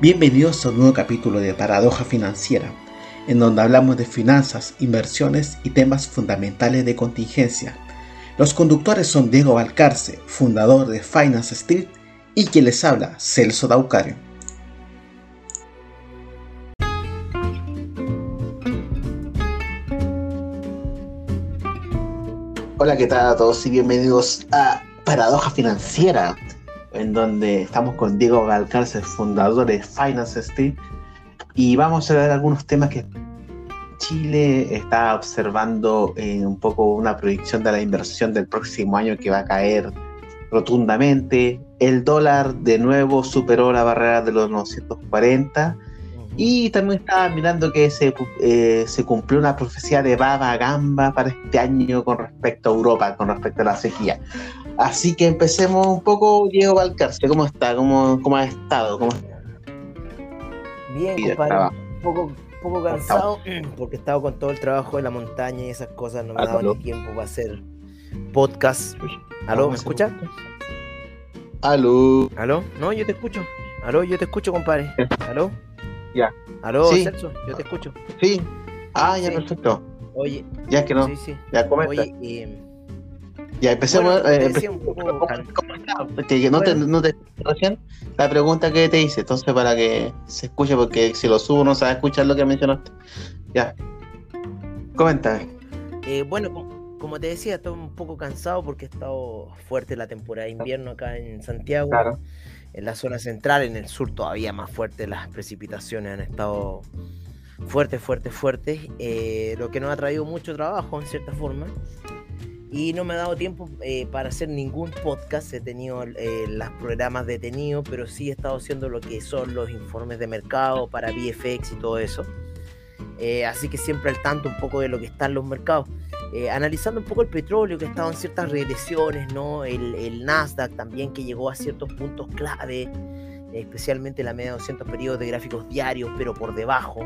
Bienvenidos a un nuevo capítulo de Paradoja Financiera, en donde hablamos de finanzas, inversiones y temas fundamentales de contingencia. Los conductores son Diego Valcarce, fundador de Finance Street, y quien les habla, Celso Daucario. Hola, ¿qué tal a todos y bienvenidos a Paradoja Financiera, en donde estamos con Diego Valcarce, fundador de Finance Street, y vamos a ver algunos temas que Chile está observando eh, un poco una proyección de la inversión del próximo año que va a caer rotundamente. El dólar de nuevo superó la barrera de los 940 y también estaba mirando que se, eh, se cumplió una profecía de Baba Gamba para este año con respecto a Europa, con respecto a la sequía. Así que empecemos un poco, Diego Valcarce, ¿cómo está? ¿Cómo, cómo ha estado? ¿Cómo... Bien, compadre. Un poco, poco cansado porque he estado con todo el trabajo de la montaña y esas cosas, no me dado ni tiempo para hacer podcast. ¿Aló? ¿Me escucha? ¿Aló? ¿Aló? No, yo te escucho. ¿Aló? Yo te escucho, compadre. ¿Aló? Ya. ¿Aló, Celso? Yo te escucho. Sí. Ah, ya, perfecto. Oye. Ya que no. Sí, sí. Ya comenta. Oye, eh, Ya empecemos. Bueno, eh, un poco ¿Cómo, está? No, te, no te recién la pregunta que te hice, entonces para que se escuche, porque si lo subo no a escuchar lo que mencionaste. Ya. Comenta. Eh, bueno, co- como te decía, estoy un poco cansado porque ha estado fuerte la temporada de invierno acá en Santiago. Claro. En la zona central, en el sur todavía más fuerte, las precipitaciones han estado fuertes, fuertes, fuertes, eh, lo que nos ha traído mucho trabajo en cierta forma. Y no me ha dado tiempo eh, para hacer ningún podcast, he tenido eh, los programas detenidos, pero sí he estado haciendo lo que son los informes de mercado para VFX y todo eso. Eh, así que siempre al tanto un poco de lo que están los mercados. Eh, analizando un poco el petróleo, que ha estado en ciertas regresiones, ¿no? El, el Nasdaq también, que llegó a ciertos puntos clave, especialmente la media de 200 periodos de gráficos diarios, pero por debajo.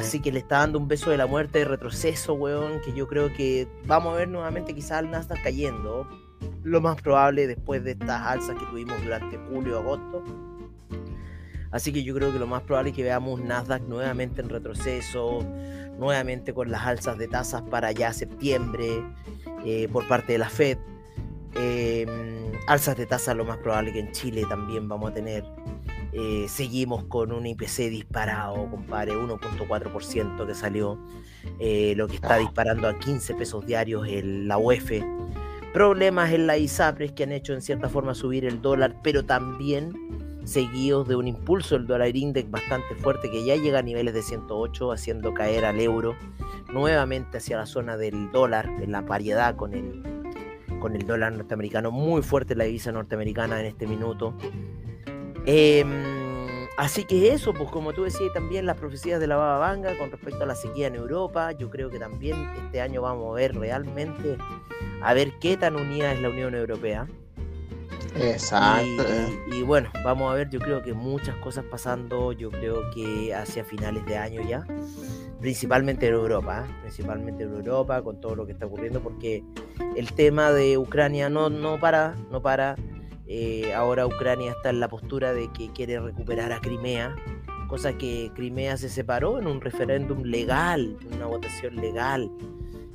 Así que le está dando un beso de la muerte de retroceso, weón, que yo creo que vamos a ver nuevamente quizás al Nasdaq cayendo. Lo más probable después de estas alzas que tuvimos durante julio agosto. Así que yo creo que lo más probable es que veamos Nasdaq nuevamente en retroceso, nuevamente con las alzas de tasas para ya septiembre eh, por parte de la Fed. Eh, alzas de tasas lo más probable que en Chile también vamos a tener. Eh, seguimos con un IPC disparado, compadre, 1.4% que salió, eh, lo que está disparando a 15 pesos diarios en la UEF. Problemas en la ISAPRES que han hecho en cierta forma subir el dólar, pero también seguidos de un impulso del dólar index bastante fuerte que ya llega a niveles de 108, haciendo caer al euro nuevamente hacia la zona del dólar, en la paridad con el, con el dólar norteamericano, muy fuerte la divisa norteamericana en este minuto. Em, así que eso, pues como tú decías también las profecías de la Baba Vanga con respecto a la sequía en Europa, yo creo que también este año vamos a ver realmente a ver qué tan unida es la Unión Europea. Exacto. eh. Y, y bueno, vamos a ver, yo creo que muchas cosas pasando, yo creo que hacia finales de año ya, principalmente en Europa, ¿eh? principalmente en Europa, con todo lo que está ocurriendo, porque el tema de Ucrania no, no para, no para. Eh, ahora Ucrania está en la postura de que quiere recuperar a Crimea, cosa que Crimea se separó en un referéndum legal, una votación legal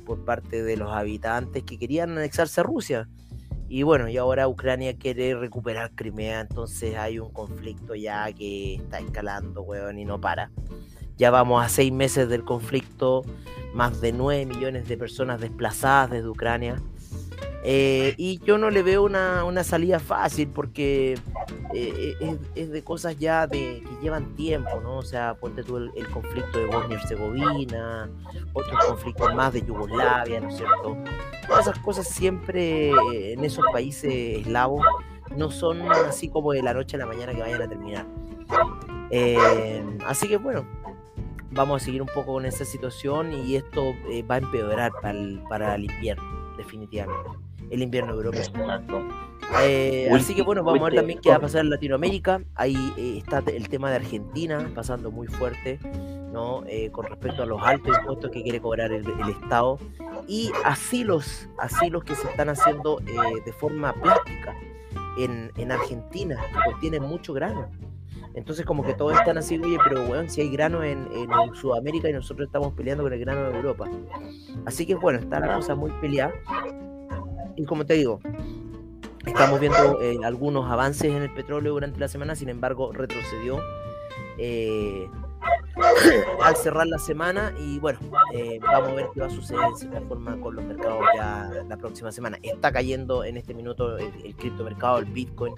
por parte de los habitantes que querían anexarse a Rusia. Y bueno, y ahora Ucrania quiere recuperar Crimea, entonces hay un conflicto ya que está escalando, weón, y no para. Ya vamos a seis meses del conflicto, más de 9 millones de personas desplazadas desde Ucrania. Eh, y yo no le veo una, una salida fácil porque eh, es, es de cosas ya de, que llevan tiempo, ¿no? O sea, ponte tú el, conflicto de Bosnia y Herzegovina, otros conflictos más de Yugoslavia, ¿no es cierto? Todas esas cosas siempre eh, en esos países eslavos no son así como de la noche a la mañana que vayan a terminar. Eh, así que bueno, vamos a seguir un poco con esa situación y esto eh, va a empeorar para el, para el invierno, definitivamente. El invierno europeo. Exacto. Eh, así que bueno, vamos a ver también qué va a pasar en Latinoamérica. Ahí eh, está el tema de Argentina pasando muy fuerte, ¿no? Eh, con respecto a los altos impuestos que quiere cobrar el, el Estado y asilos, asilos que se están haciendo eh, de forma plástica en, en Argentina, que contienen mucho grano. Entonces como que todos están así, oye, pero weón, si hay grano en, Sudamérica y nosotros estamos peleando con el grano de Europa. Así que bueno, está la cosa muy peleada. Y como te digo, estamos viendo eh, algunos avances en el petróleo durante la semana, sin embargo retrocedió. Eh, al cerrar la semana y bueno, eh, vamos a ver qué va a suceder de cierta forma con los mercados ya la próxima semana. Está cayendo en este minuto el, cripto criptomercado, el Bitcoin,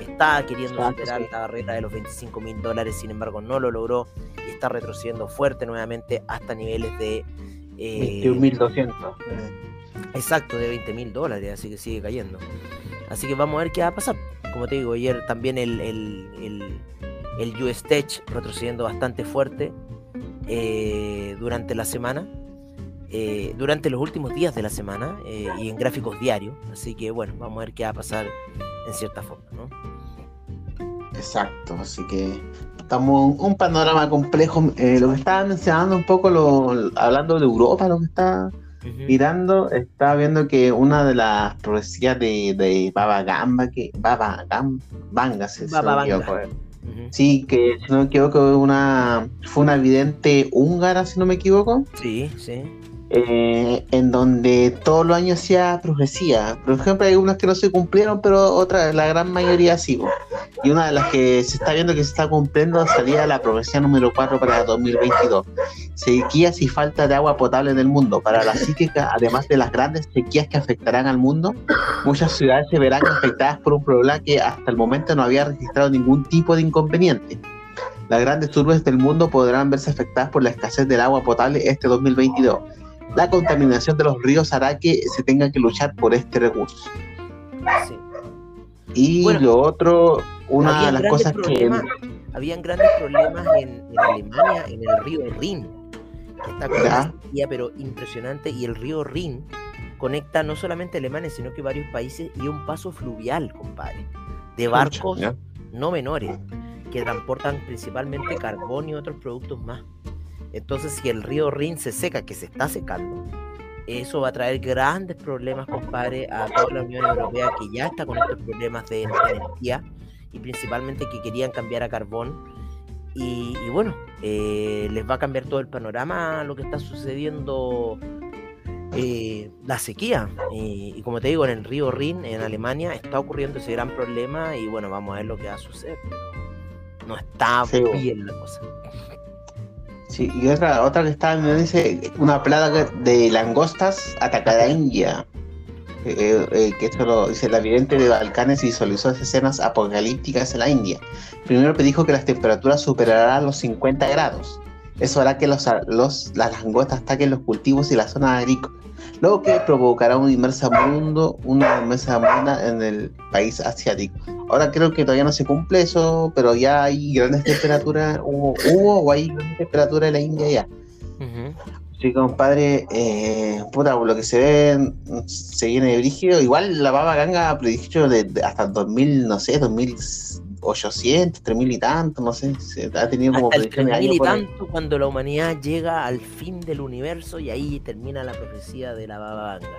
está queriendo superar la barrera de los 25 mil dólares, sin embargo no lo logró y está retrocediendo fuerte nuevamente hasta niveles de... Eh, 21.200. Exacto, de 20 mil dólares, así que sigue cayendo. Así que vamos a ver qué va a pasar. Como te digo, ayer también el el US Tech retrocediendo bastante fuerte eh, durante la semana, eh, durante los últimos días de la semana eh, y en gráficos diarios. Así que bueno, vamos a ver qué va a pasar en cierta forma, ¿no? Exacto, así que estamos un panorama complejo. lo que estaba mencionando un poco, lo, hablando de Europa, lo que está mirando, está viendo que una de las profecías de, de Baba Gamba, que Baba Gamba, se, Baba Sí, que si no me equivoco, una, fue una vidente húngara, si no me equivoco. Sí, sí. Eh, en donde todos los años hacía profecía. Por ejemplo, hay unas que no se cumplieron, pero otras, la gran mayoría sí. Y una de las que se está viendo que se está cumpliendo sería la profecía número 4 para 2022. Sequías y falta de agua potable en el mundo. Para la psíquica, además de las grandes sequías que afectarán al mundo, muchas ciudades se verán afectadas por un problema que hasta el momento no había registrado ningún tipo de inconveniente. Las grandes urbes del mundo podrán verse afectadas por la escasez del agua potable este 2022 la contaminación de los ríos hará que se tenga que luchar por este recurso. Y lo otro, una de las cosas que... Habían grandes problemas en, Alemania, en el río Rin, que está con una pero impresionante, y el río Rin conecta no solamente Alemania, sino que varios países y un paso fluvial, compadre, de barcos no menores, que transportan principalmente carbón y otros productos más. Entonces, si el río Rin se seca, que se está secando, eso va a traer grandes problemas, compadre, a toda la Unión Europea que ya está con estos problemas de energía y principalmente que querían cambiar a carbón. Y, bueno, eh, les va a cambiar todo el panorama lo que está sucediendo, eh, la sequía. Y, como te digo, en el río Rin, en Alemania, está ocurriendo ese gran problema y bueno, vamos a ver lo que va a suceder. no está bien la cosa. Sí, y otra, otra que está, me dice, una plaga de langostas atacará India. Eh, eh, eh, que esto lo dice la vidente de Balcanes y visualizó escenas apocalípticas en la India. Primero predijo que las temperaturas superarán los 50 grados. Eso hará que los, los, las langostas ataquen los cultivos y las zonas agrícolas lo que provocará un inmersa mundo, una inmersa mundo en el país asiático. Ahora creo que todavía no se cumple eso, pero ya hay grandes temperaturas, hubo, hubo o hay grandes temperaturas en la India ya. Sí, compadre, eh, puta, lo que se ve se viene de brígido. Igual la baba ganga predicho de, hasta 2000, no sé, 2000 800, 3000 y tanto, no sé, se ha tenido como Hasta el 3000 y tanto cuando la humanidad llega al fin del universo y ahí termina la profecía de la Baba Vanga.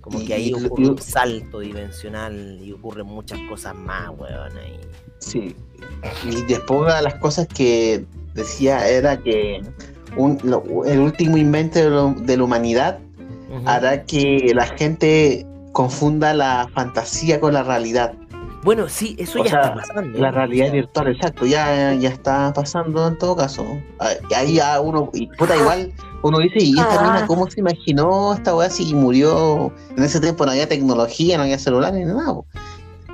Como que ahí ocurre un salto dimensional y ocurren muchas cosas más, weón. Ahí. Sí. Y después una de las cosas que decía era que un, el último invento de, la humanidad hará que la gente confunda la fantasía con la realidad. Bueno, sí, eso ya está pasando. La realidad virtual, exacto, ya, ya está pasando en todo caso. Ahí ya uno, y puta, igual uno dice, ¿y esta ah. cómo se imaginó esta weá si murió? En ese tiempo no había tecnología, no había celulares ni nada.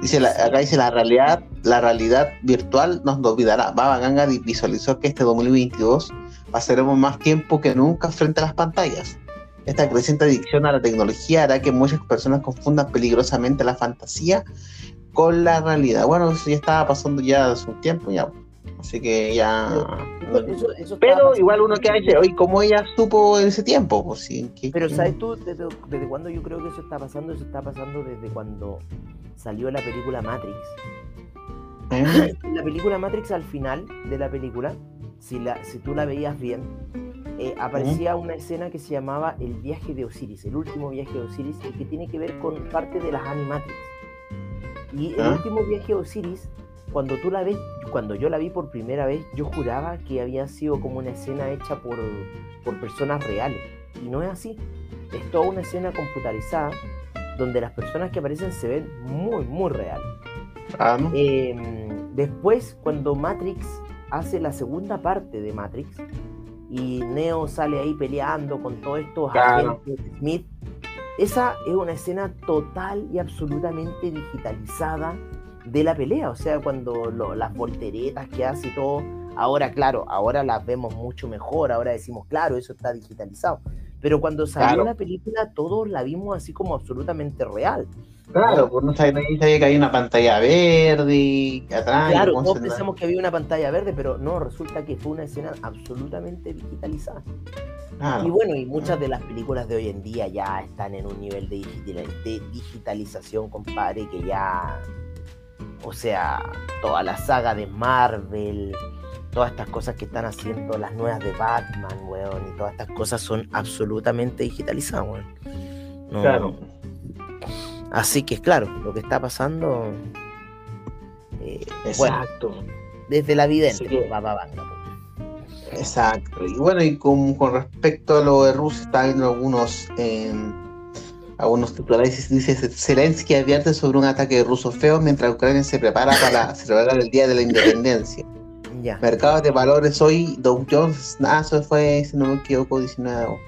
Dice acá dice la realidad, la realidad virtual nos olvidará. Baba Ganga visualizó que este 2022 pasaremos más tiempo que nunca frente a las pantallas. Esta creciente adicción a la tecnología hará que muchas personas confundan peligrosamente la fantasía con la realidad. Bueno, eso ya estaba pasando ya hace un tiempo ya. Así que ya. pero igual uno que dice, hoy como ella supo en ese tiempo, pues sí. pero ¿sabes tú desde, desde cuándo yo creo que eso está pasando? Eso está pasando desde cuando salió la película Matrix. ¿Eh? La película Matrix al final de la película, si, la, si tú la veías bien, eh, aparecía una escena que se llamaba El viaje de Osiris, el último viaje de Osiris, y que tiene que ver con parte de las Animatrix. Y el ¿Ah? último viaje de Osiris cuando tú la ves, cuando yo la vi por primera vez, yo juraba que había sido como una escena hecha por, por personas reales. Y no es así. Es toda una escena computarizada donde las personas que aparecen se ven muy, muy reales. Ah, ¿no? Em, después, cuando Matrix hace la segunda parte de Matrix y Neo sale ahí peleando con todos estos Claro. agentes de Smith, esa es una escena total y absolutamente digitalizada de la pelea. O sea, cuando lo- las volteretas que hace y todo, ahora, claro, ahora las vemos mucho mejor, ahora decimos, claro, eso está digitalizado. Pero cuando salió Claro. la película, todos la vimos así como absolutamente real. Claro, pues no sabía, nadie sabía que hay una pantalla verde y atrás. Claro, todos pensamos que había una pantalla verde, pero no, resulta que fue una escena absolutamente digitalizada. Claro. Y bueno, y muchas de las películas de hoy en día ya están en un nivel de digitalización, compadre, que ya. O sea, toda la saga de Marvel, todas estas cosas que están haciendo, las nuevas de Batman, weón, y todas estas cosas son absolutamente digitalizadas, weón. No- Claro. Así que, claro, lo que está pasando. eh, bueno, Exacto. desde la vidente, va, va. Exacto. Y bueno, y con, con respecto a lo de Rusia, está viendo algunos, eh, algunos titulares. Dice: Zelensky advierte sobre un ataque ruso feo mientras Ucrania se prepara para celebrar el Día de la Independencia. Ya. Mercados de valores hoy, Dow Jones, ah, eso fue, si no me equivoco, 19.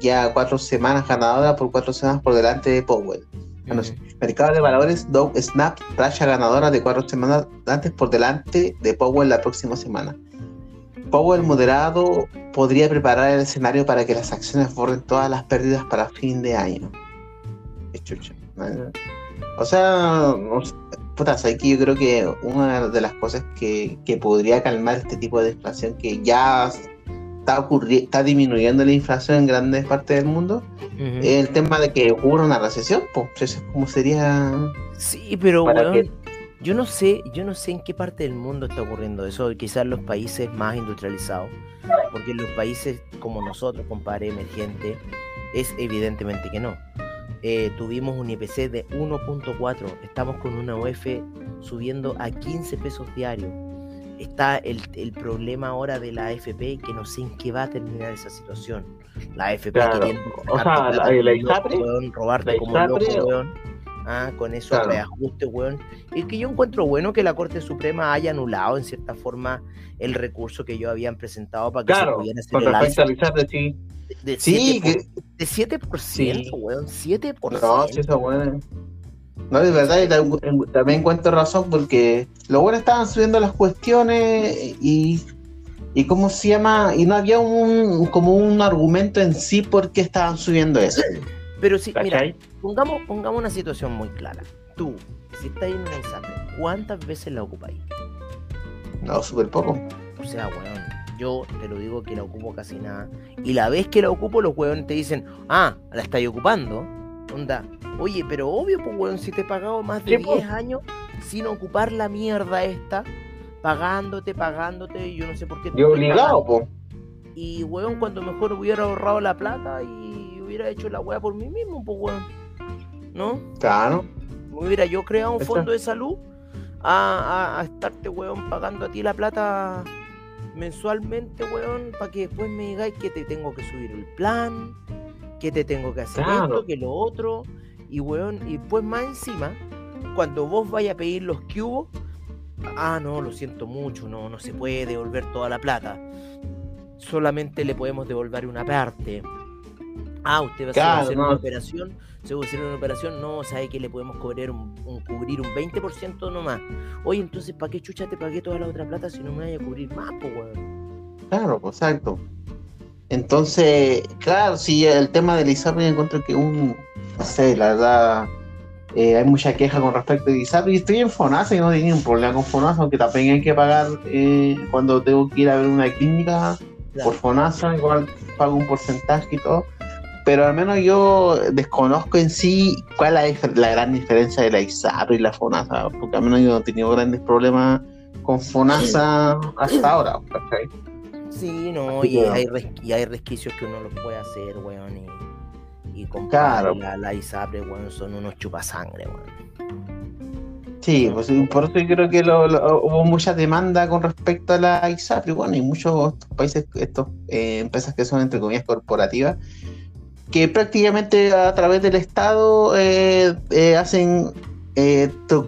Ya cuatro semanas ganadora por cuatro semanas por delante de Powell. Ah, no, Ujú. Mercado de valores, Dow Snap, racha ganadora de cuatro semanas antes por delante de Powell la próxima semana. Powell moderado podría preparar el escenario para que las acciones borren todas las pérdidas para fin de año. Chucha. O sea, puta, ¿sabes que yo creo que una de las cosas que, que podría calmar este tipo de inflación que ya está, está disminuyendo la inflación en grandes partes del mundo el tema de que ocurra una recesión, pues eso es como sería... Sí, pero ¿Para weón, qué? yo no sé, yo no sé en qué parte del mundo está ocurriendo eso, quizás los países más industrializados, porque en los países como nosotros, compadre, emergente, es evidentemente que no. Eh, tuvimos un IPC de 1.4, estamos con una UF subiendo a 15 pesos diarios. Está el, el problema ahora de la AFP, que no sé en qué va a terminar esa situación. La AFP Claro, queriendo o sea, la- ISAPRE, weón, robarte la como loco, weón. Ah, con esos Claro. reajustes, weón. Es que yo encuentro bueno que la Corte Suprema haya anulado en cierta forma el recurso que ellos habían presentado para que se Claro, pudiera hacer con el respecto alza al ISAPRE, sí. de, Sí, 7%, que, de 7%, Sí. weón, 7%. no, sí, eso bueno. No, de verdad, y en- también encuentro razón porque los buenos estaban subiendo las cuestiones y, y cómo se llama, y no había un como un argumento en sí por qué estaban subiendo eso. Pero sí, mira, pongamos, pongamos una situación muy clara. Tú, si estás en una ISAPRE, ¿cuántas veces la ocupáis? No, súper poco. O sea, weón, yo te lo digo que la ocupo casi nada. Y la vez que la ocupo, los weones te dicen, ah, la estáis ocupando. Onda, oye, pero obvio, pues weón, si te he pagado más de Sí, pues. 10 años sin ocupar la mierda esta, pagándote, pagándote, y yo no sé por qué. te Y estoy obligado, po. Y weón, cuando mejor hubiera ahorrado la plata y hubiera hecho la weá por mí mismo, pues weón. ¿No? Claro. Hubiera yo creado un fondo de salud a, a- a estarte, weón, pagando a ti la plata mensualmente, weón, para que después me digáis que te tengo que subir el plan, que te tengo que hacer Claro. esto, que lo otro, y weón, y pues más encima, cuando vos vayas a pedir los cubos, ah, no, lo siento mucho, no, no se puede devolver toda la plata. Solamente le podemos devolver una parte. Ah, usted va a hacer- no. una operación, se va a hacer una operación, no, sabe que le podemos cobrar un, un- cubrir un 20% nomás. Oye, entonces, ¿para qué chucha te pagué toda la otra plata si no me vaya a cubrir más, pues, weón? Claro, exacto. Entonces, claro, sí, el tema del ISAPRE encuentro que un, no sé, la verdad, eh, hay mucha queja con respecto al ISAPRE y estoy en FONASA y no tengo ningún problema con FONASA, aunque también hay que pagar eh, cuando tengo que ir a ver una clínica por FONASA, igual pago un porcentaje y todo, pero al menos yo desconozco en sí cuál es la, gran diferencia de la ISAPRE y la FONASA, porque al menos yo no he tenido grandes problemas con FONASA hasta ahora, ¿cachai? Sí, no, y hay, y hay resquicios que uno los puede hacer, weón, y, y Claro. la, la ISAPRE, weón, son unos chupasangre. Sí, pues por eso creo que hubo mucha demanda con respecto a la ISAPRE. Bueno, y muchos países, estos eh, empresas que son entre comillas corporativas, que prácticamente a través del Estado eh, eh, hacen,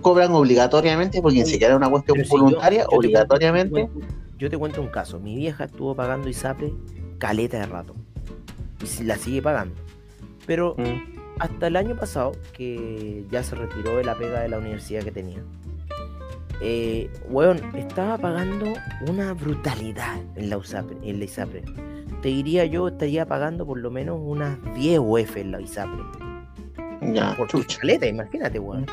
cobran obligatoriamente, porque ni siquiera es una cuestión voluntaria, obligatoriamente. yo te cuento un caso. Mi vieja estuvo pagando ISAPRE caleta de rato. Y la sigue pagando. Pero mm hasta el año pasado, que ya se retiró de la pega de la universidad que tenía, eh, estaba pagando una brutalidad en la, USAPRE, en la ISAPRE. Te diría yo, estaría pagando por lo menos unas 10 UF en la ISAPRE. Ya, por tu chaleta, imagínate, weón.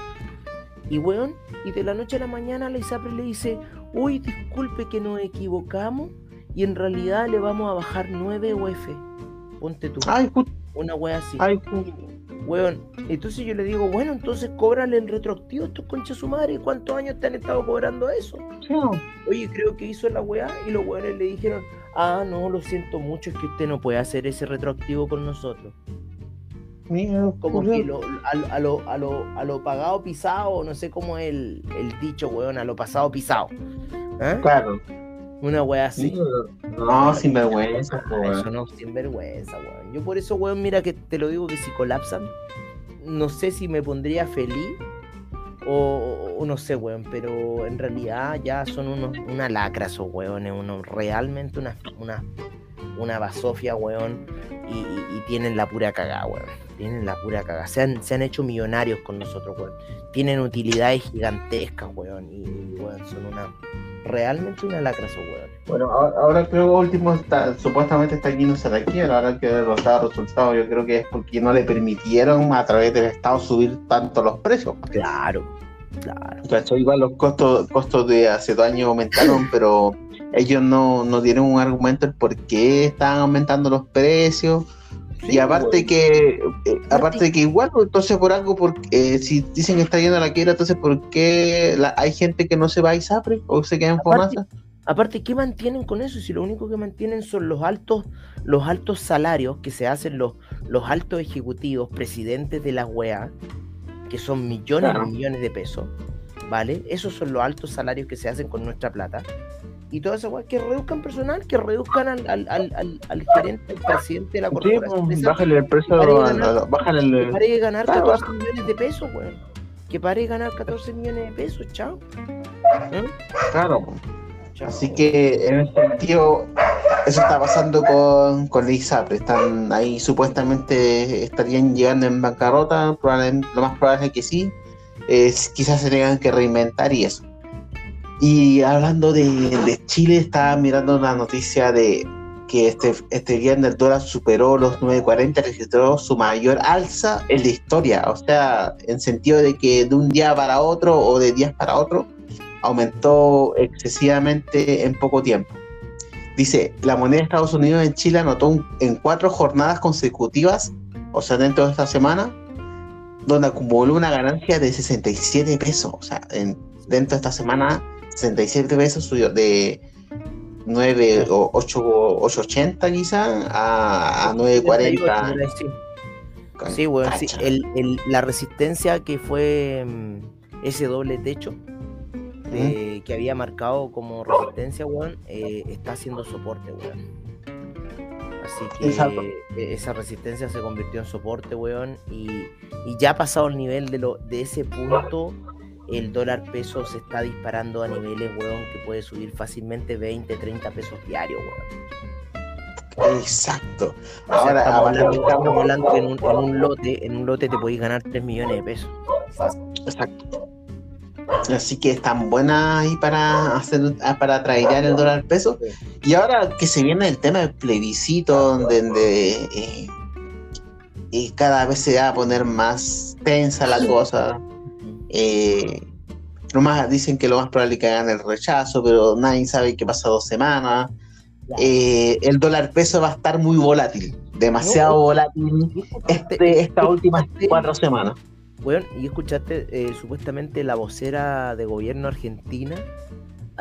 Y weón, y de la noche a la mañana la ISAPRE le dice, uy, disculpe que nos equivocamos y en realidad le vamos a bajar 9 UF. Ponte tú. Ay, una wea así. Ay, Weón, entonces yo le digo, bueno, entonces cóbrale el retroactivo a estos conchas su madre. ¿Cuántos años te han estado cobrando eso? Oye, creo que hizo la weá y los weones le dijeron, ah, no, lo siento mucho, es que usted no puede hacer ese retroactivo con nosotros. como que lo, a, lo, a, lo, a lo pagado pisado, no sé cómo es el, el dicho, weón, a lo pasado pisado. ¿Ah? Claro. Una wea así. No, sin vergüenza, Eso no, sin vergüenza, weón. Yo por eso, weón, mira que te lo digo que si colapsan, no sé si me pondría feliz o, no sé, weón, pero en realidad ya son unos, una lacra esos weones, uno, realmente una, una, una basofia, weón, y, tienen la pura cagada, weón. Tienen la pura cagada. Se han, se han hecho millonarios con nosotros, weón. Tienen utilidades gigantescas, weón, y, weón, son una realmente una lacra su weón. Bueno, ahora, creo que último está, supuestamente está aquí no se la quiebra, ahora que los resultados, yo creo que es porque no le permitieron a través del Estado subir tanto los precios. Claro, claro. igual los costos, costos de hace dos años aumentaron, pero ellos no, no tienen un argumento el por qué están aumentando los precios y aparte que, eh, aparte que igual, pues, entonces por algo, porque eh, si dicen que está yendo a la quiebra, entonces ¿por qué hay gente que no se va a ISAPRE o se queda en FONASA? Aparte, ¿qué mantienen con eso? Si lo único que mantienen son los altos, los altos salarios que se hacen los, los altos ejecutivos, presidentes de la UEA, que son millones y millones de pesos, ¿vale? Esos son los altos salarios que se hacen con nuestra plata y todas esas que reduzcan personal, que reduzcan al, al, al, al gerente, al presidente de la corporación. Sí, bájale el precio, bájale el... Que pare de ganar 14 millones de pesos, weón. Que pare de ganar 14 millones de pesos, chao. ¿Eh? Claro. Así que en ese sentido, eso está pasando con, con la ISAPRE. Están ahí supuestamente estarían llegando en bancarrota, lo más probable es que sí. quizás se tengan que reinventar y eso. Y hablando de, Chile, estaba mirando una noticia de que este, este viernes el dólar superó los 9.40, registró su mayor alza en la historia. O sea, en sentido de que de un día para otro o de días para otro, aumentó excesivamente en poco tiempo. Dice, la moneda de Estados Unidos en Chile anotó en cuatro jornadas consecutivas, o sea, dentro de esta semana, donde acumuló una ganancia de 67 pesos. O sea, en, dentro de esta semana 67 pesos subió de 9 o 8, 880 quizá a, a 940. Sí, bueno, sí, el, el, la resistencia que fue mm, ese doble techo de, que había marcado como resistencia, weón, eh, está haciendo soporte, weón. Así que e, esa resistencia se convirtió en soporte, weón, y, y ya ha pasado el nivel de, lo, de ese punto el dólar peso se está disparando a niveles, weón, que puede subir fácilmente 20, 30 pesos diarios, weón. Exacto. Ahora, estamos, hablando, que en un, lote, en un lote te podéis ganar 3 millones de pesos. Exacto. Así que están buenas ahí para hacer para tradear el dólar peso. Y ahora que se viene el tema del plebiscito, donde eh, y cada vez se va a poner más tensa la cosa. Eh, más dicen que lo más probable es que hagan el rechazo, pero nadie sabe qué pasa dos semanas. Eh, el dólar peso va a estar muy volátil, demasiado volátil este, estas últimas cuatro semanas. Bueno, y escuchaste eh, supuestamente la vocera de gobierno argentina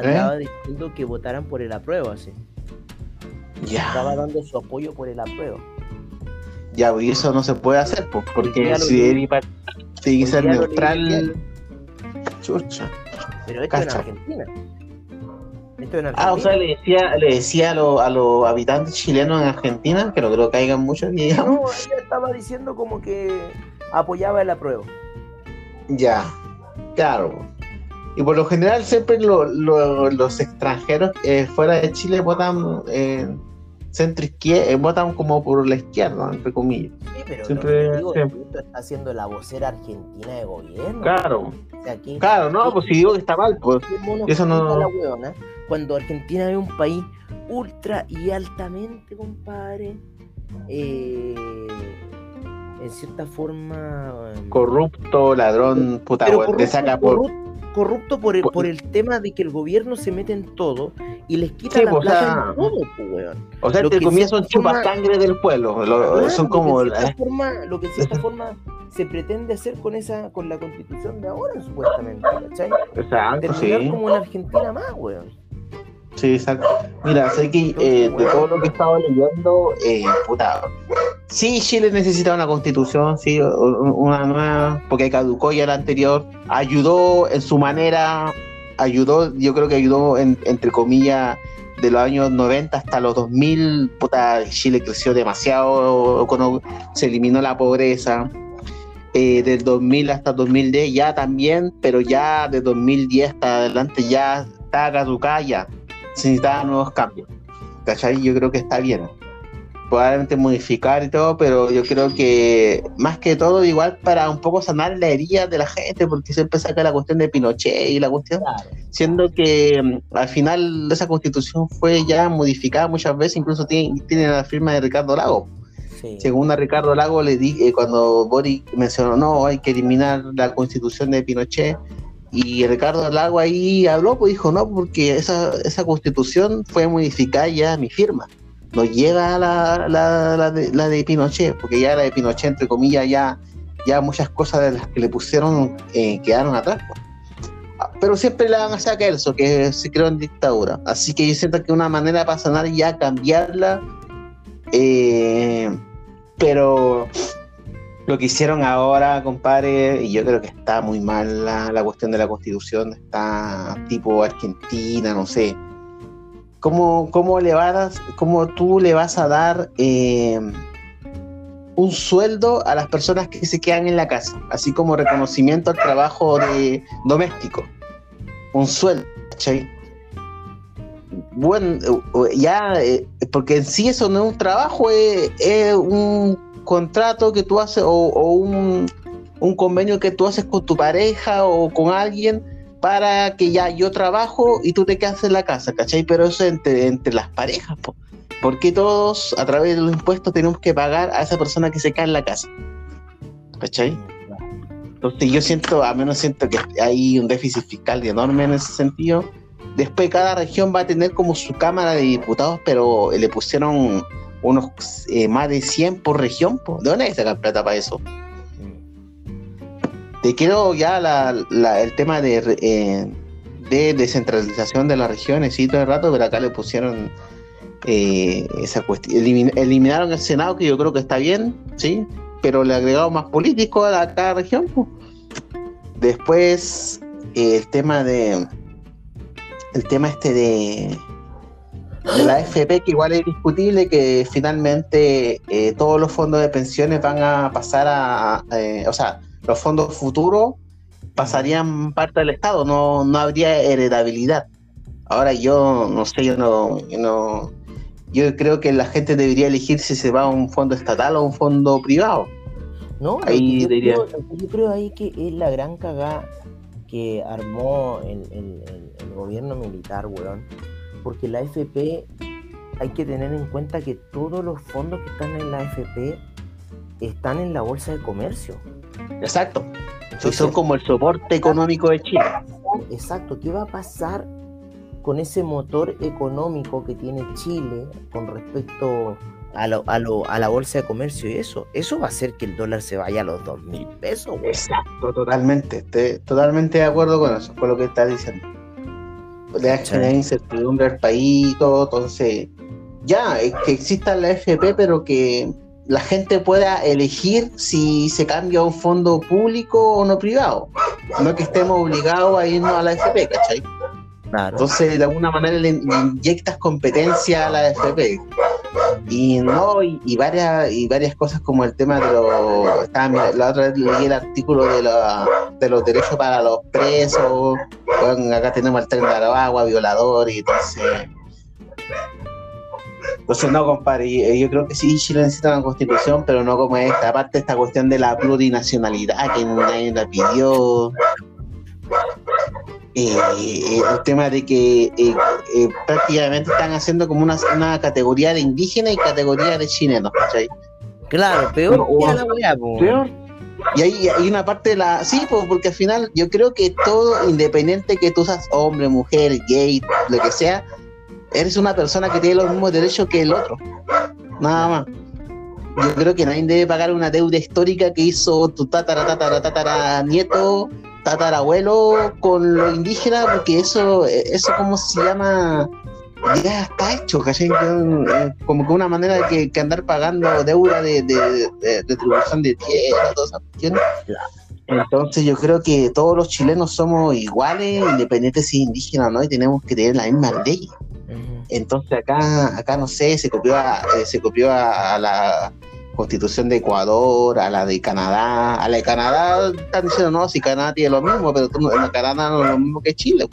¿Eh? diciendo que votaran por el apruebo, así. Ya. Estaba dando su apoyo por el apruebo. Ya, y eso no se puede hacer, pues, porque si él tiene que ser neutral. Chucha. Pero esto Cacha. en Argentina. Esto en Argentina. Ah, o sea, le decía, le decía a, los- a los habitantes chilenos en Argentina, que no creo que hayan muchos. No, ella estaba diciendo como que apoyaba el apruebo. Ya, claro. Y por lo general siempre lo- lo- los extranjeros eh, fuera de Chile votan eh, centro izquierda, votan como por la izquierda, entre comillas. Sí, pero Siempre- lo digo siempre. está haciendo la vocera argentina de gobierno. Claro, O sea, ¿quién- claro, no, pues si digo que está mal, pues. eso no- la huevona Cuando Argentina es un país ultra y altamente, compadre, eh, en cierta forma... em, Corrupto, ladrón, puta, te saca por. corrupto- corrupto por el, por- por el tema de que el gobierno se mete en todo y les quita Sí, la pues, o plata sea, en todo, pues, weón. O sea, lo que en comillas son chupasangre del pueblo. lo- son lo como. que en cierta forma, lo que en cierta forma se pretende hacer con esa con la constitución de ahora supuestamente ¿cachai? Exacto, terminar sí. como en Argentina más weón Sí, exacto. Mira, sé que eh, de todo lo que he estado leyendo, eh, puta, sí, Chile necesita una constitución, sí, una nueva, porque caducó ya la anterior, ayudó en su manera, ayudó, yo creo que ayudó, en- entre comillas, de los años 90 hasta los 2000, puta, Chile creció demasiado, se eliminó la pobreza. Eh, del 2000 hasta 2010 ya también, pero ya de 2010 hasta adelante ya está caducada se necesitaban nuevos cambios. ¿Cachai? Yo creo que está bien. Probablemente modificar y todo, pero yo creo que más que todo, igual para un poco sanar la herida de la gente, porque siempre saca la cuestión de Pinochet y la cuestión, siendo que mm, al final esa constitución fue ya modificada muchas veces, incluso tiene, tiene la firma de Ricardo Lago. sí Según a Ricardo Lago le di, eh, cuando Boris mencionó, no, hay que eliminar la constitución de Pinochet, y Ricardo Lago ahí habló, pues dijo, no, porque esa, esa constitución fue modificada ya mi firma, no llega la, la, la de Pinochet, porque ya la de Pinochet, entre comillas, ya, ya muchas cosas de las que le pusieron eh, quedaron atrás. pues. Ah, Pero siempre le van a sacar eso, que se creó en dictadura. Así que yo siento que una manera para sanar ya cambiarla eh, pero lo que hicieron ahora, compadre, y yo creo que está muy mal la, la cuestión de la constitución, está tipo Argentina, no sé. ¿Cómo, cómo le vas, cómo tú le vas a dar eh, un sueldo a las personas que se quedan en la casa, así como reconocimiento al trabajo de doméstico? Un sueldo, ¿cachai? bueno, eh, ya, eh, porque en sí eso no es un trabajo, es, es un contrato que tú haces o, un, un convenio que tú haces con tu pareja o con alguien para que ya yo trabajo y tú te quedas en la casa, ¿cachai? Pero eso es entre, entre las parejas, po. porque todos a través de los impuestos tenemos que pagar a esa persona que se queda en la casa, ¿cachai? Entonces yo siento, a menos siento que hay un déficit fiscal enorme en ese sentido. Después cada región va a tener como su Cámara de Diputados, pero le pusieron unos eh, más de 100 por región. po. ¿De dónde hay que sacar plata para eso? Te quiero ya la- la- el tema de, eh, de descentralización de las regiones, sí, todo el rato, pero acá le pusieron eh, esa cuestión. Elimin- eliminaron el Senado, que yo creo que está bien, sí, pero le agregaron más político a, la- a cada región. po. Después, el tema de. El tema este de. De la FP, que igual es discutible, que finalmente eh, todos los fondos de pensiones van a pasar a. eh, o sea, los fondos futuros pasarían parte del Estado, no, no habría heredabilidad. Ahora yo no sé, yo no, yo no. Yo creo que la gente debería elegir si se va a un fondo estatal o un fondo privado. No, Ahí yo, diría- creo, yo ahí que es la gran cagada que armó el, el- el- el gobierno militar, weón. Porque la FP hay que tener en cuenta que todos los fondos que están en la FP están en la bolsa de comercio. Exacto. Son como el soporte económico de Chile. Exacto, ¿qué va a pasar con ese motor económico que tiene Chile con respecto a, lo- a, lo- a la bolsa de comercio y eso? Eso va a hacer que el dólar se vaya a los dos mil pesos. Exacto, totalmente. Estoy totalmente de acuerdo con eso, con lo que estás diciendo. Le da Sí. generar incertidumbre al país y todo, entonces ya, es que exista la FP, pero que la gente pueda elegir si se cambia a un fondo público o no privado. no que estemos obligados a irnos a la FP, ¿cachai? Entonces, de alguna manera le inyectas competencia a la FP. Y no, y, varias, y varias cosas como el tema de los. la otra vez leí el artículo de, de los derechos para los presos. acá tenemos el tren de agua, violador, y entonces. Entonces, no, compadre, yo creo que sí, Chile necesita una constitución, pero no como esta. Aparte, esta cuestión de la plurinacionalidad que nadie la pidió. Eh, eh, el tema de que eh, prácticamente están haciendo como una, categoría de indígena y categoría de chilenos, ¿cachai? Claro, peor Peor. Y hay, hay una parte de la. Sí, pues, porque al final yo creo que todo, independiente que tú seas hombre, mujer, gay, lo que sea, eres una persona que tiene los mismos derechos que el otro. Nada más. Yo creo que nadie debe pagar una deuda histórica que hizo tu tatara, tatara, tatara nieto tatarabuelo con lo indígena, porque eso, eso como se llama, ya está hecho, ¿cachai? Eh, como que una manera de que, andar pagando deuda de, de, de, de tribución de tierra, todas esas cuestiones. Entonces yo creo que todos los chilenos somos iguales, independientes si indígenas o no, y tenemos que tener la misma ley. Entonces acá, acá no sé, se copió a, eh, se copió a la constitución de Ecuador, a la de Canadá. A la de Canadá están diciendo, no, si Canadá tiene lo mismo, pero Canadá no es lo mismo que Chile.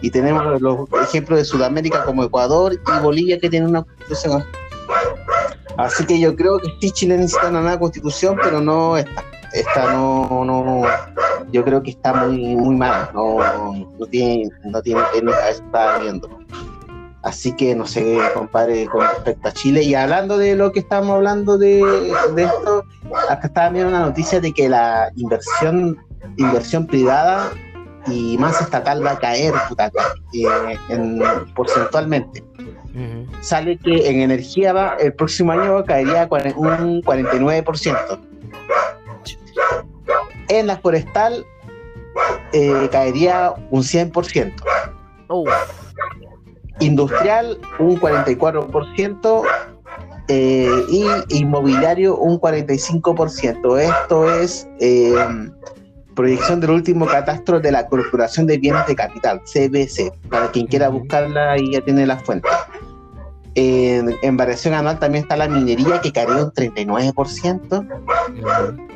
Y tenemos los ejemplos de Sudamérica como Ecuador y Bolivia que tienen una constitución. Así que yo creo que sí, Chile necesita una nueva constitución, pero no esta. Esta no, no, yo creo que está muy, muy mal. No, no tiene, no tiene, está viendo. Así que no sé, compadre, con respecto a Chile. Y hablando de lo que estamos hablando de, esto, acá estaba viendo una noticia de que la inversión, inversión privada y más estatal va a caer eh, porcentualmente. Sale que en energía va, el próximo año caería un 49%. En la forestal eh, caería un 100% industrial un 44% eh, y inmobiliario un 45%. Esto es eh, proyección del último catastro de la Corporación de Bienes de Capital, CBC. Para quien quiera buscarla, ahí ya tiene la fuente. En, variación anual también está la minería que caería un 39%.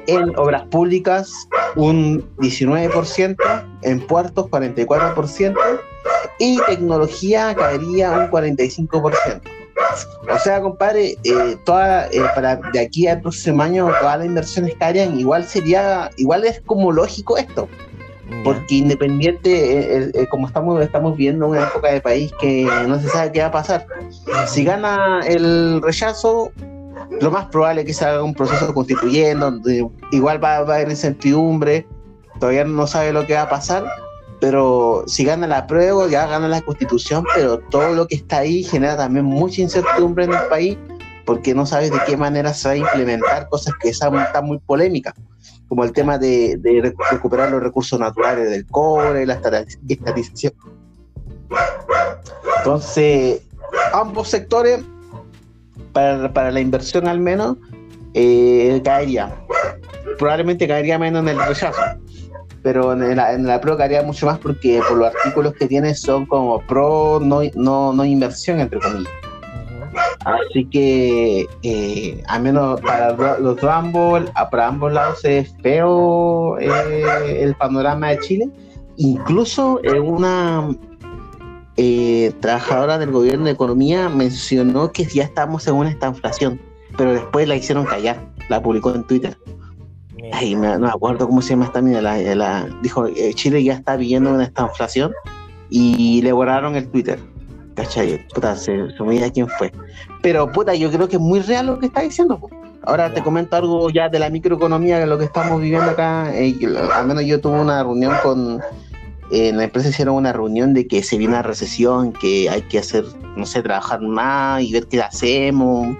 En obras públicas un 19%. En puertos 44% y tecnología caería un 45%. O sea, compadre, eh, toda, eh, para de aquí al próximo año todas las inversiones caerían, igual sería, igual es como lógico esto. Porque independiente, eh, como estamos, estamos viendo una época de país que no se sabe qué va a pasar. Si gana el rechazo, lo más probable es que se haga un proceso constituyendo, donde igual va, va a haber incertidumbre, todavía no sabe lo que va a pasar, pero si gana la prueba, ya gana la constitución, pero todo lo que está ahí genera también mucha incertidumbre en el país porque no sabes de qué manera se va a implementar cosas que están muy polémicas, como el tema de, recuperar los recursos naturales del cobre, la estatización. Entonces, ambos sectores, para, la inversión al menos, eh, caería. Probablemente caería menos en el rechazo pero en la, en la pro caería mucho más porque por los artículos que tiene son como pro no, no, no inversión, entre comillas. Así que, eh, al menos para los ambos, para ambos lados es feo eh, el panorama de Chile. Incluso una eh, trabajadora del gobierno de economía mencionó que ya estamos en una estanflación, pero después la hicieron callar, la publicó en Twitter. Ay, no me acuerdo cómo se llama esta mina. La, dijo, eh, Chile ya está viviendo una esta inflación y le borraron el Twitter. ¿Cachai? Puta, se, se me quién fue. Pero, puta, yo creo que es muy real lo que está diciendo. Ahora te comento algo ya de la microeconomía, de lo que estamos viviendo acá. Eh, al menos yo tuve una reunión con. en la empresa hicieron una reunión de que se viene una recesión, que hay que hacer, no sé, trabajar más y ver qué hacemos,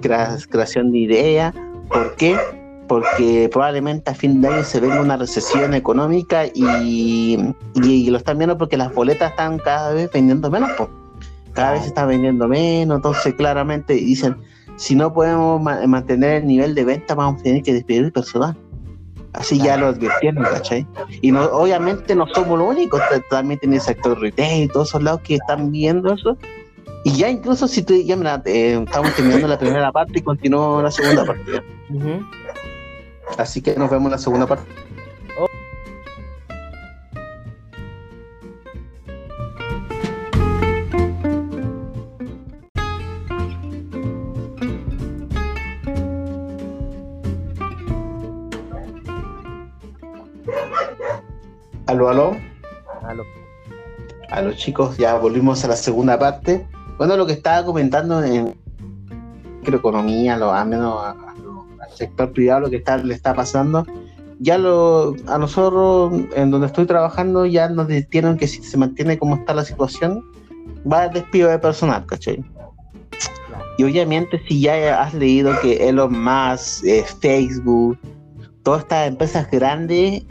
creación de ideas. ¿Por qué? Porque probablemente a fin de año se venga una recesión económica y, lo están viendo porque las boletas están cada vez vendiendo menos, cada vez se está vendiendo menos, entonces claramente dicen, si no podemos mantener el nivel de venta vamos a tener que despedir personal. Así ya lo advirtieron, ¿cachai? Y no, obviamente no somos los únicos, también tiene el sector retail y todos esos lados que están viendo eso. Y ya incluso si tú, ya mira, eh, estamos terminando la primera parte y continuó la segunda parte. Así que nos vemos en la segunda parte. Aló, aló. A los chicos, ya volvimos a la segunda parte. Bueno, lo que estaba comentando en microeconomía, lo, al menos sector privado, lo que está, le está pasando, ya lo, a nosotros, en donde estoy trabajando, ya nos tienen que si se mantiene como está la situación, va a despido de personal, ¿cachai? Y obviamente si ya has leído que Elon Musk, eh, Facebook, todas estas empresas grandes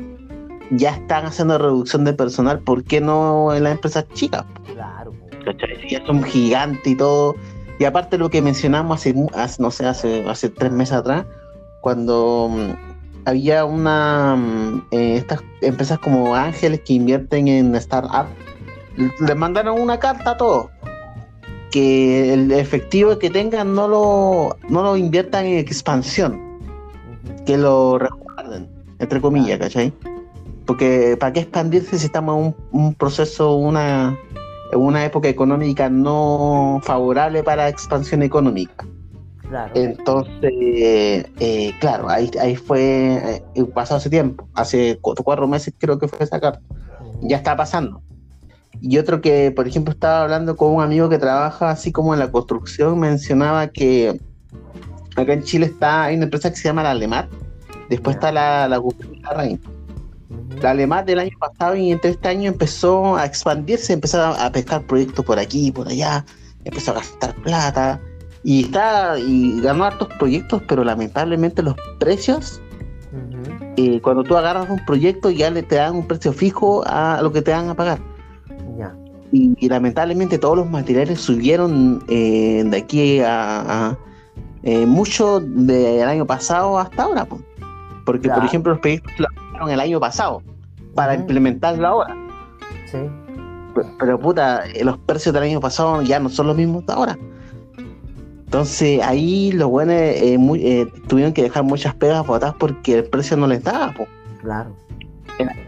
ya están haciendo reducción de personal, ¿por qué no en las empresas chicas? Claro. ¿Cachai? Ya son gigantes y todo. Y aparte lo que mencionamos hace, no sé, hace, hace tres meses atrás, cuando mm, había una mm, eh, estas empresas como Ángeles que invierten en startup, les mandaron una carta a todos que el efectivo que tengan no lo, no lo inviertan en expansión, que lo recuerden, entre comillas, ¿cachai? Porque ¿para qué expandirse si estamos en un, proceso, una, una época económica no favorable para expansión económica? Claro. Entonces, eh, claro, ahí, ahí fue, eh, pasado ese tiempo, hace cuatro, meses creo que fue esa carta. Ya está pasando. Y otro que, por ejemplo, estaba hablando con un amigo que trabaja así como en la construcción, mencionaba que acá en Chile está, hay una empresa que se llama la Alemat, después está la, la, la la Alemán del año pasado y entre este año empezó a expandirse, empezó a, pescar proyectos por aquí, por allá, empezó a gastar plata y está y ganó hartos proyectos, pero lamentablemente los precios, eh, cuando tú agarras un proyecto ya le te dan un precio fijo a lo que te van a pagar. Y, lamentablemente todos los materiales subieron eh, de aquí a, eh, mucho del año pasado hasta ahora. Porque, por ejemplo, los proyectos el año pasado para implementarlo ahora. Sí. Pero, puta, eh, los precios del año pasado ya no son los mismos de ahora. Entonces ahí los buenos eh, eh, tuvieron que dejar muchas pegas botadas porque el precio no les daba. Claro.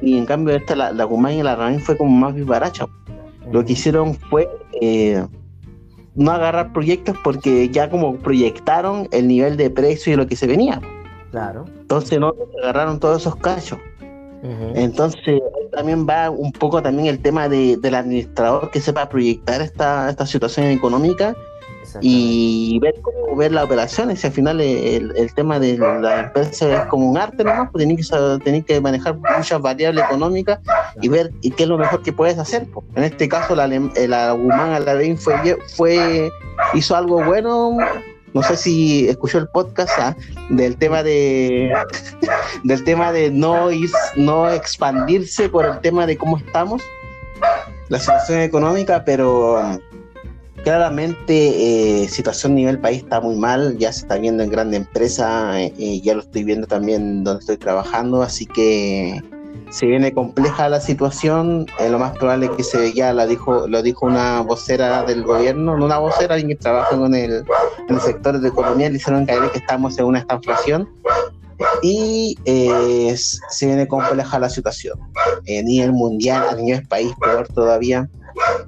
Y en cambio esta, la, la y la Ramin fue como más vivaracha. Lo que hicieron fue no agarrar proyectos porque ya como proyectaron el nivel de precio y lo que se venía. Claro. Entonces no agarraron todos esos cachos. Entonces también va un poco también el tema de, del administrador que sepa proyectar esta, esta situación económica y ver cómo ver las operaciones. Y al final el, tema de la empresa es como un arte nomás, pues tenés que, que manejar muchas variables económicas y ver y qué es lo mejor que puedes hacer. Pues. En este caso la, la Guzmán Aladdin fue, fue hizo algo bueno no sé si escuchó el podcast ¿ah? del tema de del tema de no no expandirse por el tema de cómo estamos la situación económica pero claramente eh, situación nivel país está muy mal ya se está viendo en grande empresa eh, eh, ya lo estoy viendo también donde estoy trabajando así que se viene compleja la situación, eh, lo más probable es que se ya la dijo, lo dijo una vocera del gobierno, no una vocera, alguien que trabaja en el, en el sector de economía, le hicieron caer que estamos en una estanflación y eh, se viene compleja la situación. A nivel mundial, a nivel país, peor todavía.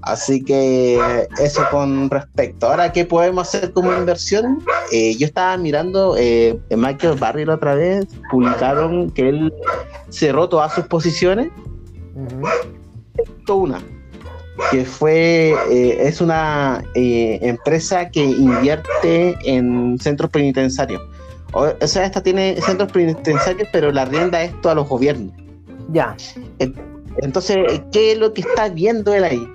Así que eso con respecto. Ahora, ¿qué podemos hacer como inversión? Eh, yo estaba mirando eh, Michael Barry otra vez, publicaron que él cerró todas sus posiciones. Una, que fue, eh, es una eh, empresa que invierte en centros penitenciarios. O, sea, esta tiene centros penitenciarios, pero la rienda esto a los gobiernos. Ya. Entonces, ¿qué es lo que está viendo él ahí?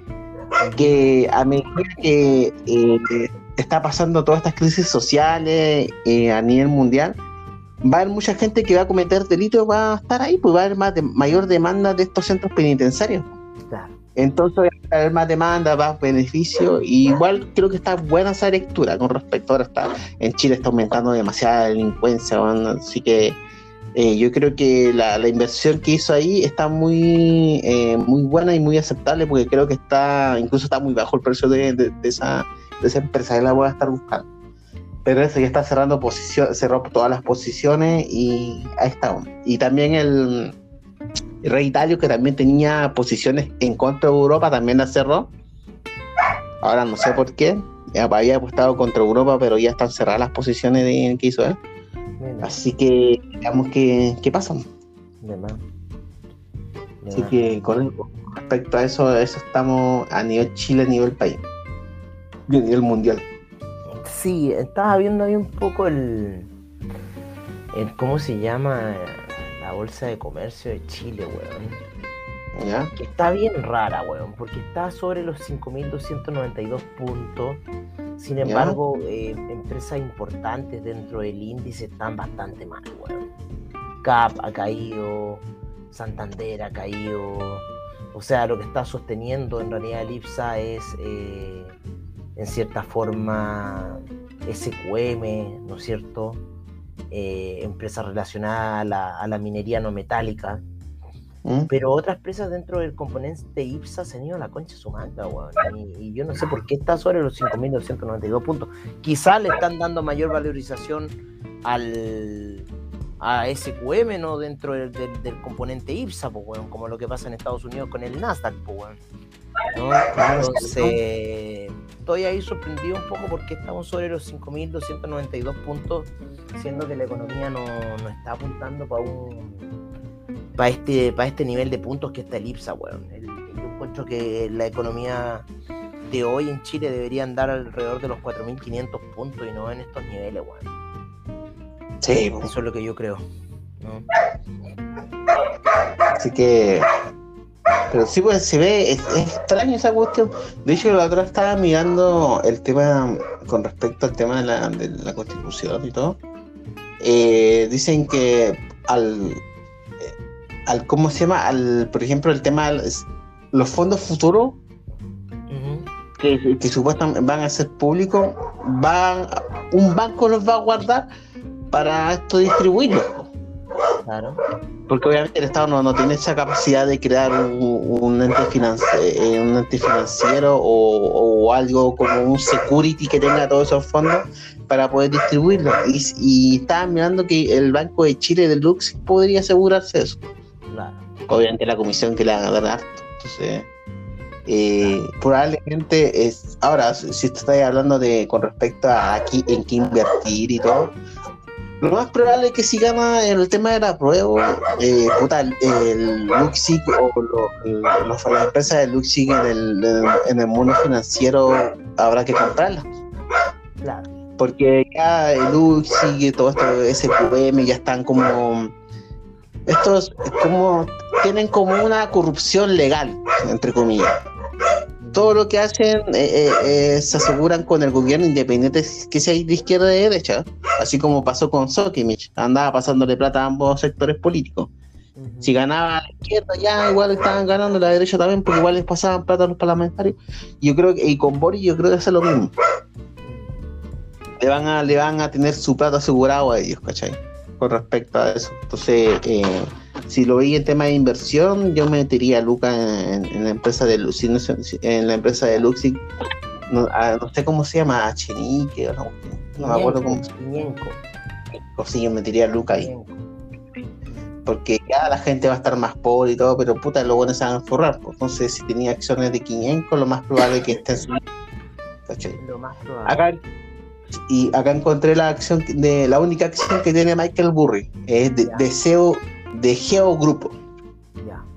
Que a medida que eh, está pasando todas estas crisis sociales a nivel mundial, va a haber mucha gente que va a cometer delitos, va a estar ahí, pues va a haber más de, mayor demanda de estos centros penitenciarios. Entonces va a haber más demanda, más beneficio. Y igual creo que está buena esa lectura con respecto ahora está en Chile está aumentando demasiada delincuencia, así que Eh, yo creo que la, inversión que hizo ahí está muy, eh, muy buena y muy aceptable porque creo que está, incluso está muy bajo el precio de, esa, de esa empresa, que la voy a estar buscando. Pero eso ya está cerrando posiciones, cerró todas las posiciones y ahí está. Y también el, Rey Italia, que también tenía posiciones en contra de Europa, también la cerró. Ahora no sé por qué. Había apostado contra Europa, pero ya están cerradas las posiciones de, que hizo él. Así que veamos qué, qué pasa. Así que con respecto a eso, eso estamos a nivel Chile, a nivel país. Y a nivel mundial. Sí, estaba viendo ahí un poco el, el ¿cómo se llama? La bolsa de comercio de Chile, weón. ¿Ya? Que está bien rara, weón, porque está sobre los 5.292 puntos sin embargo, eh, empresas importantes dentro del índice están bastante mal, weón. CAP ha caído, Santander ha caído. O sea, lo que está sosteniendo en realidad el IPSA es, eh, en cierta forma, SQM, ¿no es cierto? Eh, empresas relacionadas a la minería no metálica. ¿Mm? Pero otras empresas dentro del componente IPSA se han ido a la concha su manga, weón. Y, yo no sé por qué está sobre los 5.292 puntos. Quizá le están dando mayor valorización al a SQM, ¿no? Dentro del, componente IPSA, pues, weón. Como lo que pasa en Estados Unidos con el Nasdaq, pues, weón. Entonces, estoy ahí sorprendido un poco porque estamos sobre los 5.292 puntos, siendo que la economía no, no está apuntando para un para este, para este nivel de puntos que está el IPSA, weón. yo encuentro que la economía de hoy en Chile debería andar alrededor de los 4.500 puntos y no en estos niveles, weón. Sí. Eso es lo que yo creo. Así que... Pero sí, pues se ve, es, extraño esa cuestión. De hecho, la otra estaba mirando el tema con respecto al tema de la, de la constitución y todo. Eh, dicen que al, al ¿cómo se llama? Al, por ejemplo, el tema de los fondos futuros que, supuestamente van a ser públicos, van un banco los va a guardar para esto distribuirlo. Claro. Porque obviamente el Estado no, tiene esa capacidad de crear un, ente, eh, un ente financiero o, algo como un security que tenga todos esos fondos para poder distribuirlo. Y, y estaban mirando que el Banco de Chile de Lux podría asegurarse eso. Obviamente la comisión que le van a dar. Entonces, eh, probablemente es. Ahora, si estáis hablando de con respecto a aquí en qué invertir y todo, lo más probable es que si gana el tema de la prueba, eh, puta, el, el Luxic o lo, las empresas de Luxic en el, en el mundo financiero habrá que comprarlas. Claro. Porque ya el Luxic y todo esto, SQM ya están como estos como tienen como una corrupción legal, entre comillas. Todo lo que hacen eh, eh, eh, se aseguran con el gobierno independiente que sea de izquierda o de derecha, así como pasó con Sokimich, andaba pasándole plata a ambos sectores políticos. Si ganaba la izquierda, ya igual estaban ganando la derecha también, porque igual les pasaban plata a los parlamentarios. Yo creo que, y con Boris, yo creo que es lo mismo. Le van a, le van a tener su plata asegurado a ellos, ¿cachai? Con respecto a eso. Entonces, eh, si lo veis en tema de inversión, yo metería a Luca en, la empresa de Luxi, en la empresa de Luxi, no, sé cómo se llama, Chenique, o no, no me acuerdo cómo se llama. O sí, yo metería a Luca ahí. Porque ya la gente va a estar más pobre y todo, pero puta, los buenos se van a forrar. Pues. Entonces, si tenía acciones de 500, lo más probable es que estén subiendo. Lo más probable. Acá y acá encontré la acción de la única acción que tiene Michael Burry, es de, de SEO de Geo Grupo.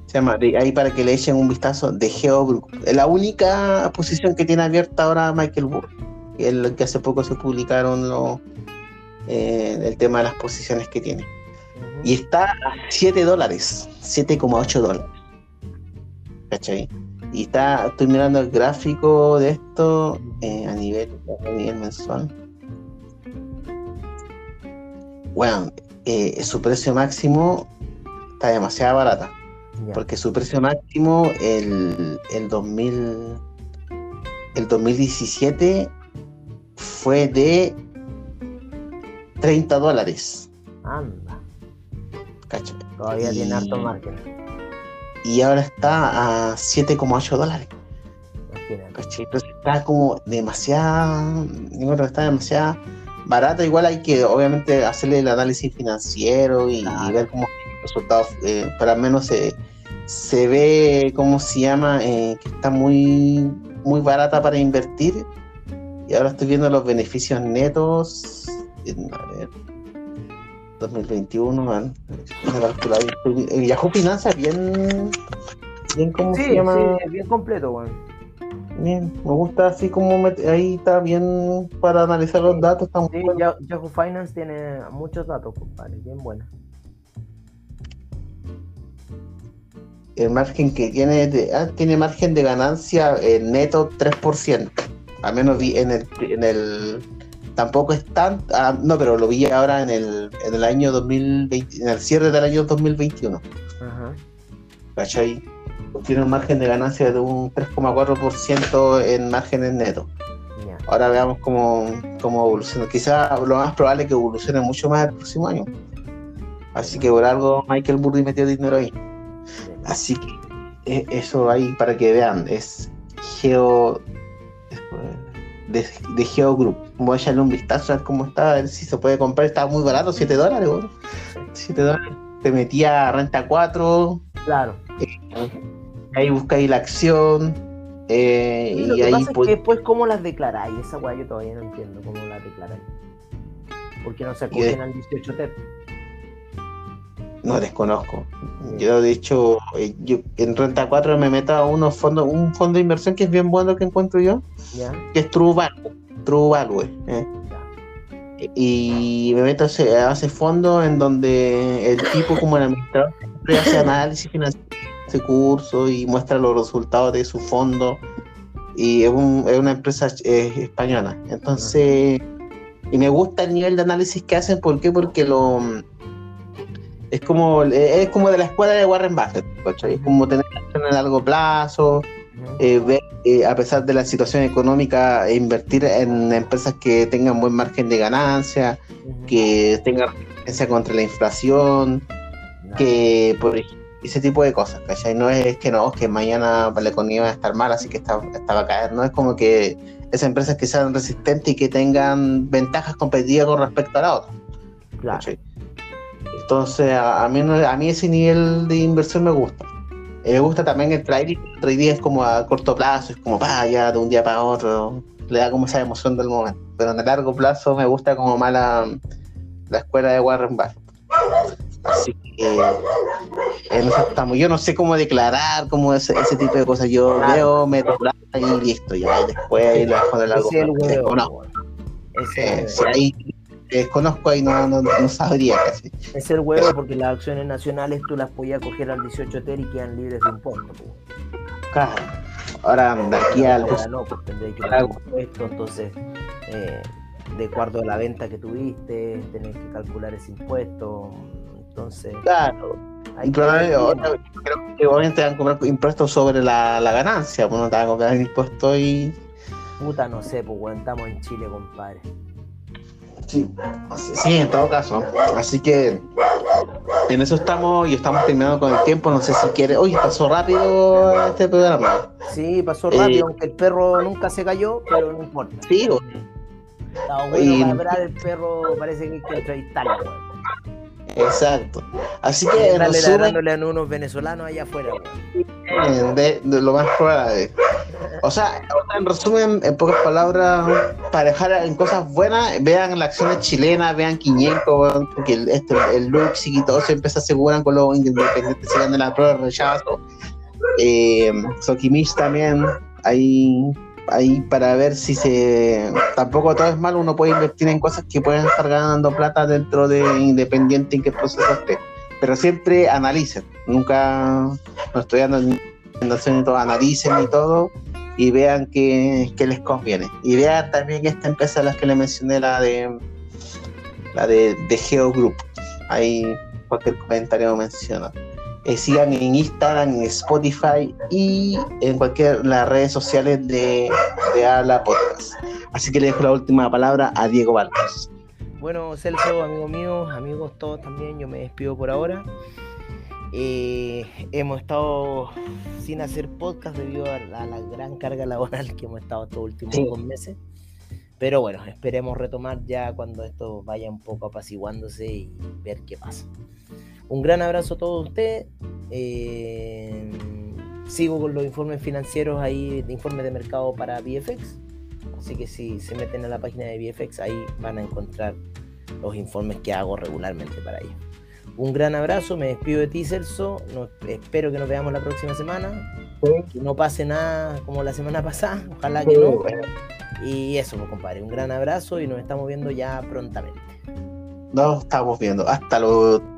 Se llama, ahí para que le echen un vistazo, de Geo Grupo. Es la única posición que tiene abierta ahora Michael Burry. El que hace poco se publicaron lo, eh, el tema de las posiciones que tiene. Y está a 7 dólares, 7,8 dólares. ¿Cachai? Y está, estoy mirando el gráfico de esto eh, a, nivel, a nivel mensual bueno, eh, su precio máximo está demasiado barata. Porque su precio máximo el, el 2000 el 2017 fue de 30 dólares. Anda. Todavía tiene harto margen. Y ahora está a 7,8 dólares. Entonces está como que está demasiado barata. Igual hay que, obviamente, hacerle el análisis financiero y, ver cómo los resultados, eh, para al menos se, se ve, ¿cómo se llama? Eh, que está muy, muy barata para invertir. Y ahora estoy viendo los beneficios netos. A ver, 2021, El Yahoo Finanzas bien, bien, ¿cómo se llama? Sí, bien completo, weón. Bien, me gusta así como ahí está bien para analizar los datos. sí, Yahoo Finance tiene muchos datos, compadre, bien buena. El margen que tiene, ah, tiene margen de ganancia eh, neto 3%. Al menos vi en el, en el tampoco es tan, ah, no, pero lo vi ahora en el, en el año 2020, en el cierre del año 2021. Ajá. ¿Cachai? Tiene un margen de ganancia de un 3,4% en márgenes netos. Ahora veamos cómo, cómo evoluciona. Quizás lo más probable es que evolucione mucho más el próximo año. Así que por algo Michael Burry metió dinero ahí. Así que eh, eso ahí para que vean, es Geo de, de Geo Group. Voy a echarle un vistazo a ver cómo está, a ver si se puede comprar. Estaba muy barato, 7 dólares, 7 dólares. Te metía renta 4. Claro. Eh, ahí buscáis la acción. Eh, y, ahí pasa es que después, ¿cómo las declaráis? Esa weá yo todavía no entiendo cómo las declaráis. Porque no se acogen al 18 TEP. No desconozco. Yo de hecho, eh, yo en Renta 4 me meto a unos fondos, un fondo de inversión que es bien bueno que encuentro yo, que es True Value. True Value. Eh. Y me meto a ese, fondo en donde el tipo como el administrador hace análisis financiero ese curso y muestra los resultados de su fondo. Y es, una empresa eh, española. Entonces, y me gusta el nivel de análisis que hacen. ¿Por qué? Porque lo es como es como de la escuela de Warren Buffett, Es como tener acción a largo plazo, eh, ver, eh, a pesar de la situación económica, e invertir en empresas que tengan buen margen de ganancia, que tengan resistencia contra la inflación, que por ese tipo de cosas, ¿cachai? No es que no, que mañana la economía va a estar mal, así que está, va a caer, no es como que esas empresas que sean resistentes y que tengan ventajas competitivas con respecto a la otra. Claro. Entonces, a, mí, a mí ese nivel de inversión me gusta. me gusta también el trading. El trading es como a corto plazo, es como para ya de un día para otro. Le da como esa emoción del momento. Pero en el largo plazo me gusta como más la, escuela de Warren Buffett. Así que estamos. Yo no sé cómo declarar, cómo ese, ese tipo de cosas. Yo veo, me plata y listo. Ya, y después ahí lo dejo de largo plazo. Eh, si hay desconozco ahí, no, no, no, sabría casi. Es el huevo porque las acciones nacionales tú las podías coger al 18 TER y quedan libres de impuestos. Claro. Ahora, de aquí al. no, pues tendréis que pagar impuestos, entonces, eh, de acuerdo a la venta que tuviste, tenés que calcular ese impuesto. Entonces. Claro. Hay creo que obviamente te van a cobrar impuestos sobre la, la ganancia, pues no te van a cobrar impuestos y. Puta, no sé, pues, estamos en Chile, compadre. Sí, sí, en todo caso. Así que en eso estamos y estamos terminando con el tiempo. No sé si quiere. Oye, pasó rápido este programa. Sí, pasó rápido, eh, aunque el perro nunca se cayó, pero no importa. Sí, Está bueno y... para el perro, parece que hay que entrevistarlo, Exacto. Así que en resumen, a unos venezolanos allá afuera. De, de, lo más probable. O sea, en resumen, en pocas palabras, para dejar en cosas buenas, vean las acciones chilenas, vean 500, porque el, este, el Lux y todo siempre se aseguran con los independientes, se de la prueba de rechazo. Eh, también, ahí, ahí para ver si se. Tampoco todo es malo, uno puede invertir en cosas que pueden estar ganando plata dentro de Independiente en qué proceso esté. Pero siempre analicen, nunca no estoy dando y todo, analicen y todo y vean qué, les conviene. Y vean también esta empresa a las que le mencioné, la de la de, de Geo Group. Ahí cualquier comentario menciona. Eh, sigan en Instagram, en Spotify y en cualquier las redes sociales de, de Habla Podcast. Así que le dejo la última palabra a Diego Valdes. Bueno, Celso, amigo mío, amigos todos también, yo me despido por ahora. Eh, hemos estado sin hacer podcast debido a la, gran carga laboral que hemos estado estos últimos dos meses. Pero bueno, esperemos retomar ya cuando esto vaya un poco apaciguándose y ver qué pasa. Un gran abrazo a todos ustedes. Eh, sigo con los informes financieros ahí, de informes de mercado para VFX. Así que si se meten a la página de VFX, ahí van a encontrar los informes que hago regularmente para ellos. Un gran abrazo, me despido de ti, Celso. espero que nos veamos la próxima semana. Que no pase nada como la semana pasada, ojalá que no. Y eso, pues, compadre, un gran abrazo y nos estamos viendo ya prontamente. Nos estamos viendo. Hasta luego.